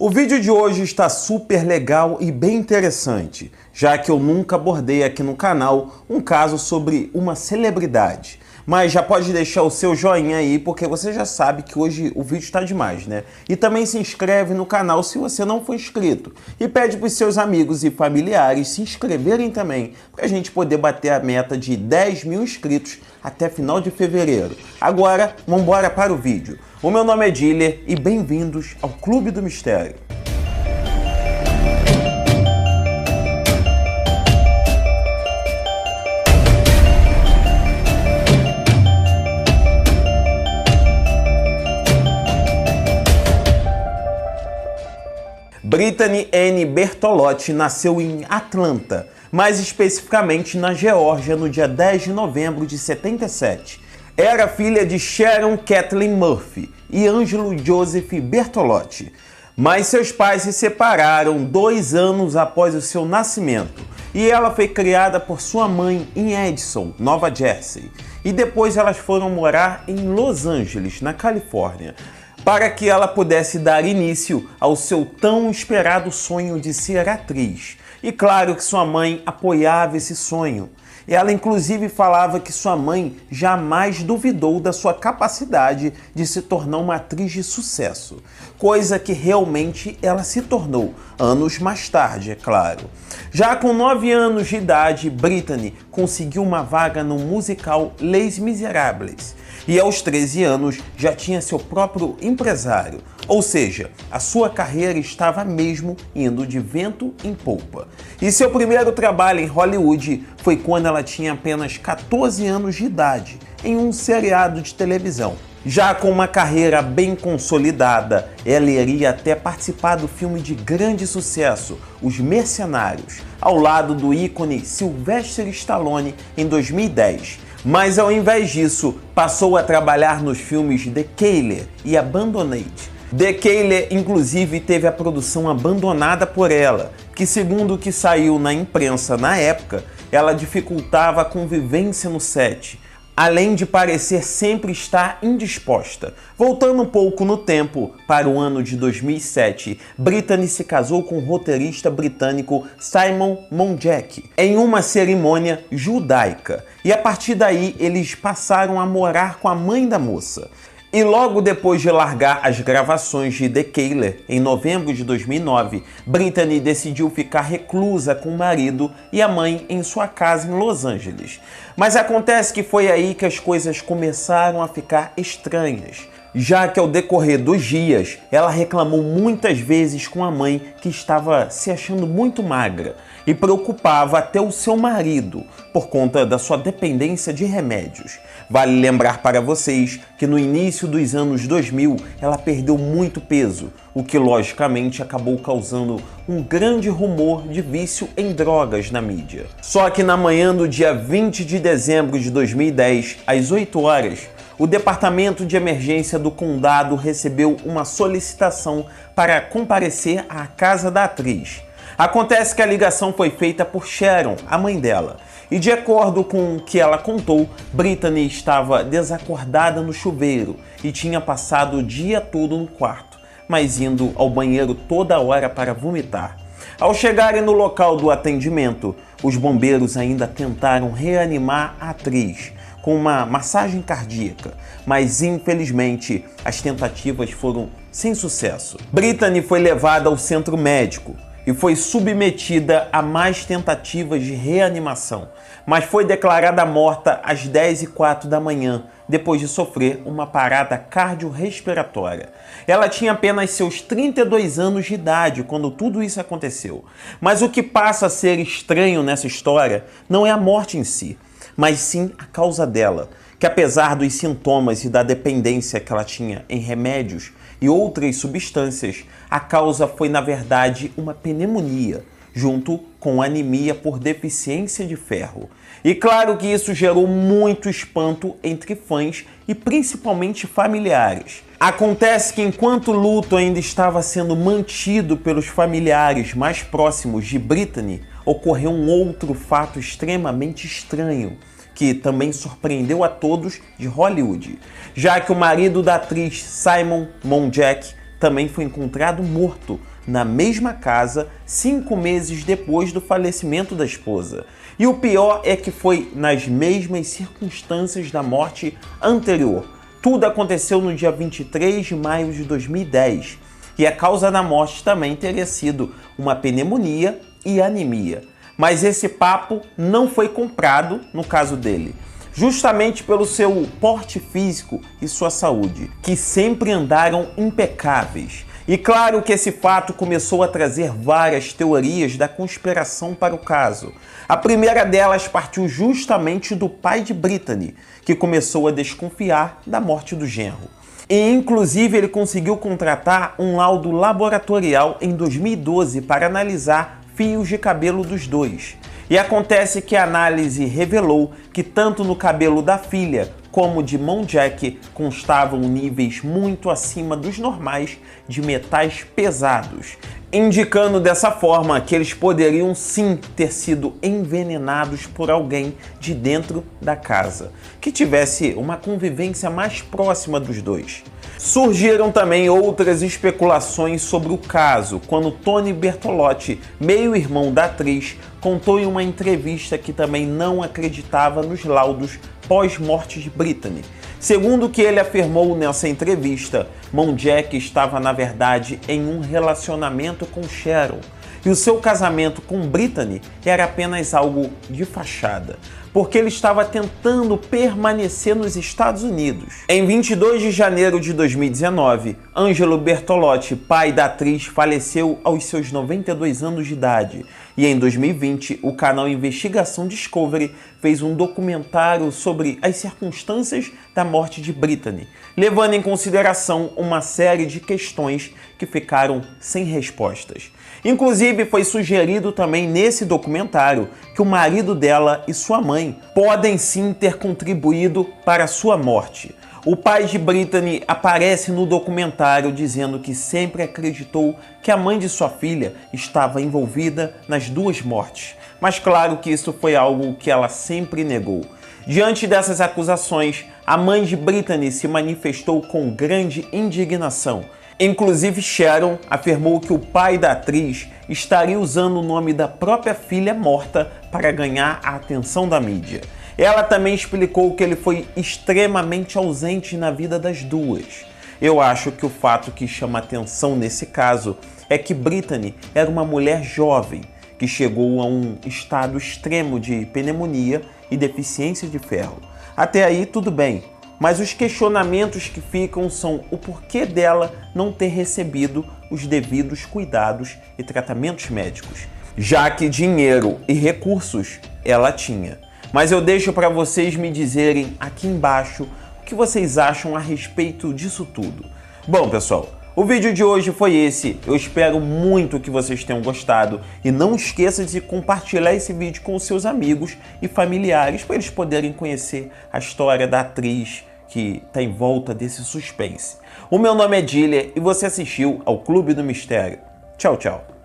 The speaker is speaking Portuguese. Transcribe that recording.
O vídeo de hoje está super legal e bem interessante, já que eu nunca abordei aqui no canal um caso sobre uma celebridade. Mas já pode deixar o seu joinha aí, porque você já sabe que hoje o vídeo está demais, né? E também se inscreve no canal se você não for inscrito. E pede para os seus amigos e familiares se inscreverem também, para a gente poder bater a meta de 10 mil inscritos até final de fevereiro. Agora, vamos embora para o vídeo. O meu nome é Diller e bem-vindos ao Clube do Mistério. Brittany Anne Bertolotti nasceu em Atlanta, mais especificamente na Geórgia, no dia 10 de novembro de 77 era filha de Sharon Kathleen Murphy e Angelo Joseph Bertolotti, mas seus pais se separaram dois anos após o seu nascimento e ela foi criada por sua mãe em Edison, Nova Jersey, e depois elas foram morar em Los Angeles, na Califórnia, para que ela pudesse dar início ao seu tão esperado sonho de ser atriz. E claro que sua mãe apoiava esse sonho. Ela inclusive falava que sua mãe jamais duvidou da sua capacidade de se tornar uma atriz de sucesso, coisa que realmente ela se tornou, anos mais tarde, é claro. Já com 9 anos de idade, Brittany conseguiu uma vaga no musical Les Miserables e aos 13 anos já tinha seu próprio empresário, ou seja, a sua carreira estava mesmo indo de vento em polpa. E seu primeiro trabalho em Hollywood foi quando ela tinha apenas 14 anos de idade, em um seriado de televisão. Já com uma carreira bem consolidada, ela iria até participar do filme de grande sucesso, Os Mercenários, ao lado do ícone Sylvester Stallone em 2010 mas ao invés disso, passou a trabalhar nos filmes The Kayler e Abandonate. The Kayler, inclusive, teve a produção abandonada por ela, que, segundo o que saiu na imprensa na época, ela dificultava a convivência no set, além de parecer sempre estar indisposta. Voltando um pouco no tempo, para o ano de 2007, Brittany se casou com o roteirista britânico Simon Monjack em uma cerimônia judaica, e a partir daí eles passaram a morar com a mãe da moça. E logo depois de largar as gravações de The Kayler, em novembro de 2009, Brittany decidiu ficar reclusa com o marido e a mãe em sua casa em Los Angeles. Mas acontece que foi aí que as coisas começaram a ficar estranhas já que ao decorrer dos dias ela reclamou muitas vezes com a mãe que estava se achando muito magra e preocupava até o seu marido por conta da sua dependência de remédios. Vale lembrar para vocês que no início dos anos 2000 ela perdeu muito peso, o que logicamente acabou causando um grande rumor de vício em drogas na mídia. Só que na manhã do dia 20 de dezembro de 2010, às 8 horas, o Departamento de Emergência do Condado recebeu uma solicitação para comparecer à casa da atriz. Acontece que a ligação foi feita por Sharon, a mãe dela, e de acordo com o que ela contou, Brittany estava desacordada no chuveiro e tinha passado o dia todo no quarto, mas indo ao banheiro toda hora para vomitar. Ao chegarem no local do atendimento, os bombeiros ainda tentaram reanimar a atriz com uma massagem cardíaca, mas infelizmente as tentativas foram sem sucesso. Brittany foi levada ao centro médico, e foi submetida a mais tentativas de reanimação, mas foi declarada morta às 10 e 04 da manhã, depois de sofrer uma parada cardiorrespiratória. Ela tinha apenas seus 32 anos de idade quando tudo isso aconteceu. Mas o que passa a ser estranho nessa história não é a morte em si, mas sim a causa dela, que apesar dos sintomas e da dependência que ela tinha em remédios, e outras substâncias, a causa foi na verdade uma pneumonia, junto com anemia por deficiência de ferro. E claro que isso gerou muito espanto entre fãs e principalmente familiares. Acontece que enquanto o luto ainda estava sendo mantido pelos familiares mais próximos de Brittany, ocorreu um outro fato extremamente estranho que também surpreendeu a todos de Hollywood, já que o marido da atriz Simon Monjack também foi encontrado morto na mesma casa cinco meses depois do falecimento da esposa. E o pior é que foi nas mesmas circunstâncias da morte anterior. Tudo aconteceu no dia 23 de maio de 2010 e a causa da morte também teria sido uma pneumonia e anemia. Mas esse papo não foi comprado no caso dele justamente pelo seu porte físico e sua saúde, que sempre andaram impecáveis. E claro que esse fato começou a trazer várias teorias da conspiração para o caso. A primeira delas partiu justamente do pai de Brittany, que começou a desconfiar da morte do genro. E inclusive ele conseguiu contratar um laudo laboratorial em 2012 para analisar fios de cabelo dos dois. E acontece que a análise revelou que tanto no cabelo da filha como de Jack constavam níveis muito acima dos normais de metais pesados, indicando dessa forma que eles poderiam sim ter sido envenenados por alguém de dentro da casa, que tivesse uma convivência mais próxima dos dois. Surgiram também outras especulações sobre o caso, quando Tony Bertolotti, meio-irmão da atriz, contou em uma entrevista que também não acreditava nos laudos pós-morte de Brittany. Segundo o que ele afirmou nessa entrevista, Jack estava na verdade em um relacionamento com Sharon e o seu casamento com Brittany era apenas algo de fachada porque ele estava tentando permanecer nos Estados Unidos. Em 22 de janeiro de 2019, Angelo Bertolotti, pai da atriz, faleceu aos seus 92 anos de idade. E em 2020, o canal Investigação Discovery fez um documentário sobre as circunstâncias da morte de Brittany, levando em consideração uma série de questões que ficaram sem respostas. Inclusive, foi sugerido também nesse documentário que o marido dela e sua mãe podem sim ter contribuído para sua morte. O pai de Brittany aparece no documentário dizendo que sempre acreditou que a mãe de sua filha estava envolvida nas duas mortes, mas claro que isso foi algo que ela sempre negou. Diante dessas acusações, a mãe de Brittany se manifestou com grande indignação Inclusive, Sharon afirmou que o pai da atriz estaria usando o nome da própria filha morta para ganhar a atenção da mídia. Ela também explicou que ele foi extremamente ausente na vida das duas. Eu acho que o fato que chama atenção nesse caso é que Brittany era uma mulher jovem que chegou a um estado extremo de pneumonia e deficiência de ferro. Até aí, tudo bem, mas os questionamentos que ficam são o porquê dela não ter recebido os devidos cuidados e tratamentos médicos, já que dinheiro e recursos ela tinha. Mas eu deixo para vocês me dizerem aqui embaixo o que vocês acham a respeito disso tudo. Bom, pessoal, o vídeo de hoje foi esse. Eu espero muito que vocês tenham gostado e não esqueça de compartilhar esse vídeo com seus amigos e familiares para eles poderem conhecer a história da atriz que está em volta desse suspense. O meu nome é Dília e você assistiu ao Clube do Mistério. Tchau, tchau.